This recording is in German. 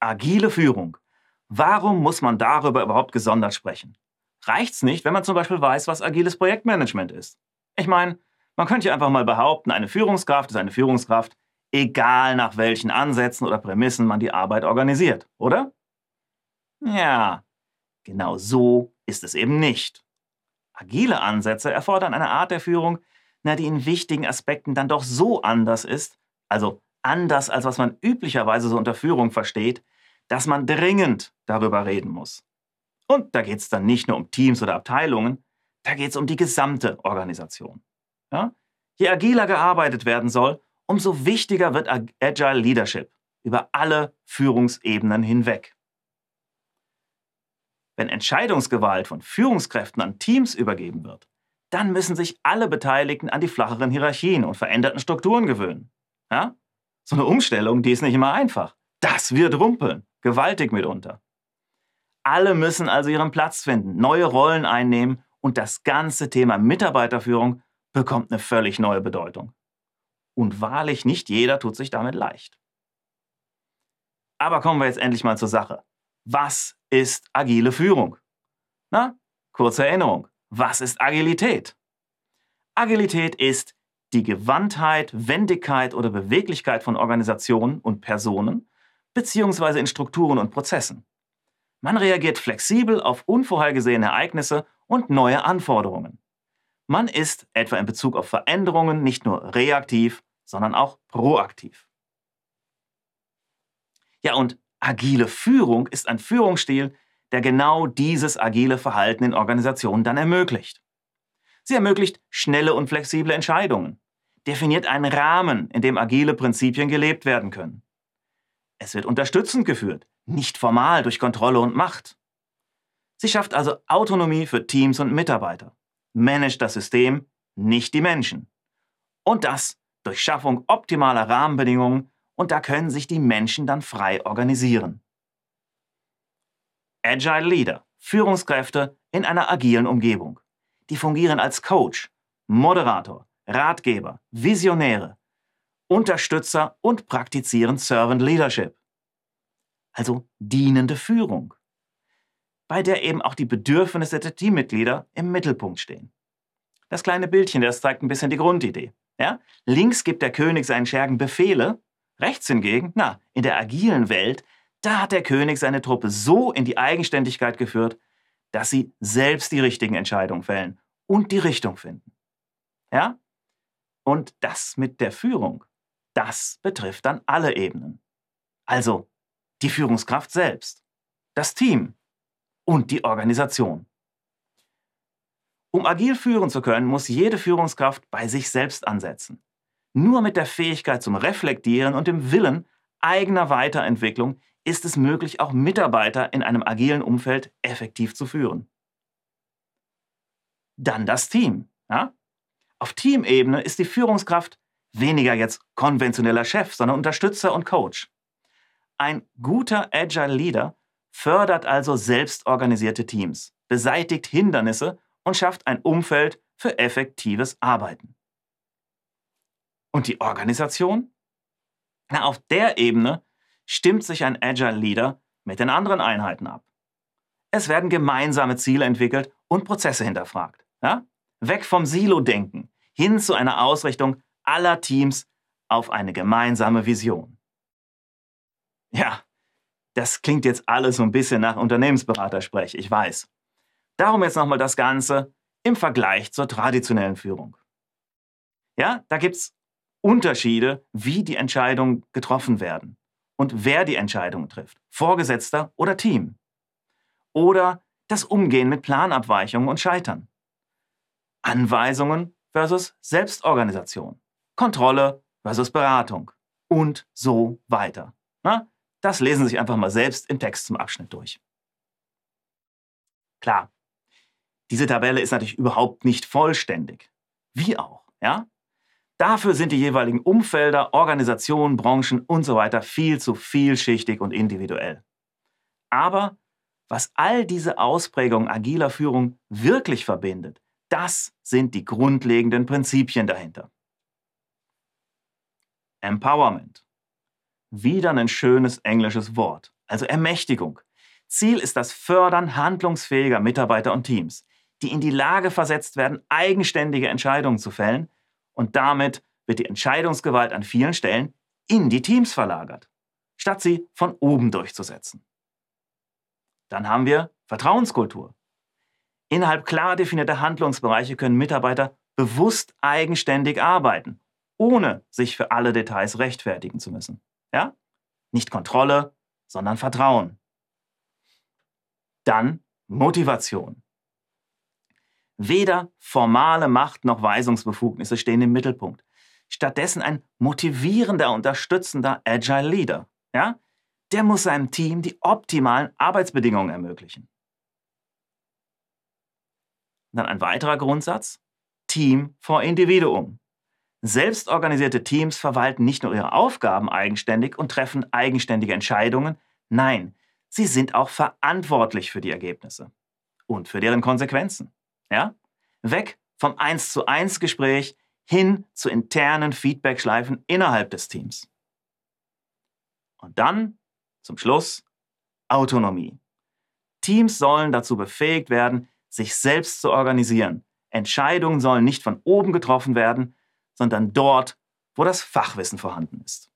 Agile Führung. Warum muss man darüber überhaupt gesondert sprechen? Reicht's nicht, wenn man zum Beispiel weiß, was agiles Projektmanagement ist? Ich meine, man könnte ja einfach mal behaupten, eine Führungskraft ist eine Führungskraft, egal nach welchen Ansätzen oder Prämissen man die Arbeit organisiert, oder? Ja, genau so ist es eben nicht. Agile Ansätze erfordern eine Art der Führung, na, die in wichtigen Aspekten dann doch so anders ist, also anders als was man üblicherweise so unter Führung versteht, dass man dringend darüber reden muss. Und da geht es dann nicht nur um Teams oder Abteilungen, da geht es um die gesamte Organisation. Ja? Je agiler gearbeitet werden soll, umso wichtiger wird Agile Leadership über alle Führungsebenen hinweg. Wenn Entscheidungsgewalt von Führungskräften an Teams übergeben wird, dann müssen sich alle Beteiligten an die flacheren Hierarchien und veränderten Strukturen gewöhnen. Ja? So eine Umstellung, die ist nicht immer einfach. Das wird rumpeln, gewaltig mitunter. Alle müssen also ihren Platz finden, neue Rollen einnehmen und das ganze Thema Mitarbeiterführung bekommt eine völlig neue Bedeutung. Und wahrlich nicht jeder tut sich damit leicht. Aber kommen wir jetzt endlich mal zur Sache. Was ist agile Führung? Na, kurze Erinnerung. Was ist Agilität? Agilität ist die Gewandtheit, Wendigkeit oder Beweglichkeit von Organisationen und Personen, beziehungsweise in Strukturen und Prozessen. Man reagiert flexibel auf unvorhergesehene Ereignisse und neue Anforderungen. Man ist etwa in Bezug auf Veränderungen nicht nur reaktiv, sondern auch proaktiv. Ja, und Agile Führung ist ein Führungsstil, der genau dieses agile Verhalten in Organisationen dann ermöglicht. Sie ermöglicht schnelle und flexible Entscheidungen, definiert einen Rahmen, in dem agile Prinzipien gelebt werden können. Es wird unterstützend geführt, nicht formal durch Kontrolle und Macht. Sie schafft also Autonomie für Teams und Mitarbeiter, managt das System, nicht die Menschen. Und das durch Schaffung optimaler Rahmenbedingungen und da können sich die Menschen dann frei organisieren. Agile Leader, Führungskräfte in einer agilen Umgebung. Die fungieren als Coach, Moderator, Ratgeber, Visionäre, Unterstützer und praktizieren Servant Leadership. Also dienende Führung, bei der eben auch die Bedürfnisse der Teammitglieder im Mittelpunkt stehen. Das kleine Bildchen, das zeigt ein bisschen die Grundidee. Ja? Links gibt der König seinen Schergen Befehle Rechts hingegen, na, in der agilen Welt, da hat der König seine Truppe so in die Eigenständigkeit geführt, dass sie selbst die richtigen Entscheidungen fällen und die Richtung finden. Ja? Und das mit der Führung, das betrifft dann alle Ebenen. Also die Führungskraft selbst, das Team und die Organisation. Um agil führen zu können, muss jede Führungskraft bei sich selbst ansetzen. Nur mit der Fähigkeit zum Reflektieren und dem Willen eigener Weiterentwicklung ist es möglich, auch Mitarbeiter in einem agilen Umfeld effektiv zu führen. Dann das Team. Ja? Auf Teamebene ist die Führungskraft weniger jetzt konventioneller Chef, sondern Unterstützer und Coach. Ein guter Agile Leader fördert also selbstorganisierte Teams, beseitigt Hindernisse und schafft ein Umfeld für effektives Arbeiten. Und die Organisation? Na, auf der Ebene stimmt sich ein Agile Leader mit den anderen Einheiten ab. Es werden gemeinsame Ziele entwickelt und Prozesse hinterfragt. Ja? Weg vom Silo-Denken hin zu einer Ausrichtung aller Teams auf eine gemeinsame Vision. Ja, das klingt jetzt alles so ein bisschen nach Unternehmensberatersprech, ich weiß. Darum jetzt nochmal das Ganze im Vergleich zur traditionellen Führung. Ja, da gibt es Unterschiede, wie die Entscheidungen getroffen werden und wer die Entscheidungen trifft, Vorgesetzter oder Team. Oder das Umgehen mit Planabweichungen und Scheitern. Anweisungen versus Selbstorganisation. Kontrolle versus Beratung. Und so weiter. Na, das lesen Sie sich einfach mal selbst im Text zum Abschnitt durch. Klar, diese Tabelle ist natürlich überhaupt nicht vollständig. Wie auch, ja? Dafür sind die jeweiligen Umfelder, Organisationen, Branchen und so weiter viel zu vielschichtig und individuell. Aber was all diese Ausprägungen agiler Führung wirklich verbindet, das sind die grundlegenden Prinzipien dahinter. Empowerment. Wieder ein schönes englisches Wort. also Ermächtigung. Ziel ist das Fördern handlungsfähiger Mitarbeiter und Teams, die in die Lage versetzt werden, eigenständige Entscheidungen zu fällen und damit wird die Entscheidungsgewalt an vielen Stellen in die Teams verlagert, statt sie von oben durchzusetzen. Dann haben wir Vertrauenskultur. Innerhalb klar definierter Handlungsbereiche können Mitarbeiter bewusst eigenständig arbeiten, ohne sich für alle Details rechtfertigen zu müssen. Ja? Nicht Kontrolle, sondern Vertrauen. Dann Motivation. Weder formale Macht noch Weisungsbefugnisse stehen im Mittelpunkt. Stattdessen ein motivierender, unterstützender Agile Leader. Ja? Der muss seinem Team die optimalen Arbeitsbedingungen ermöglichen. Dann ein weiterer Grundsatz. Team vor Individuum. Selbstorganisierte Teams verwalten nicht nur ihre Aufgaben eigenständig und treffen eigenständige Entscheidungen, nein, sie sind auch verantwortlich für die Ergebnisse und für deren Konsequenzen. Ja? Weg vom 1 zu 1 Gespräch hin zu internen Feedbackschleifen innerhalb des Teams. Und dann, zum Schluss, Autonomie. Teams sollen dazu befähigt werden, sich selbst zu organisieren. Entscheidungen sollen nicht von oben getroffen werden, sondern dort, wo das Fachwissen vorhanden ist.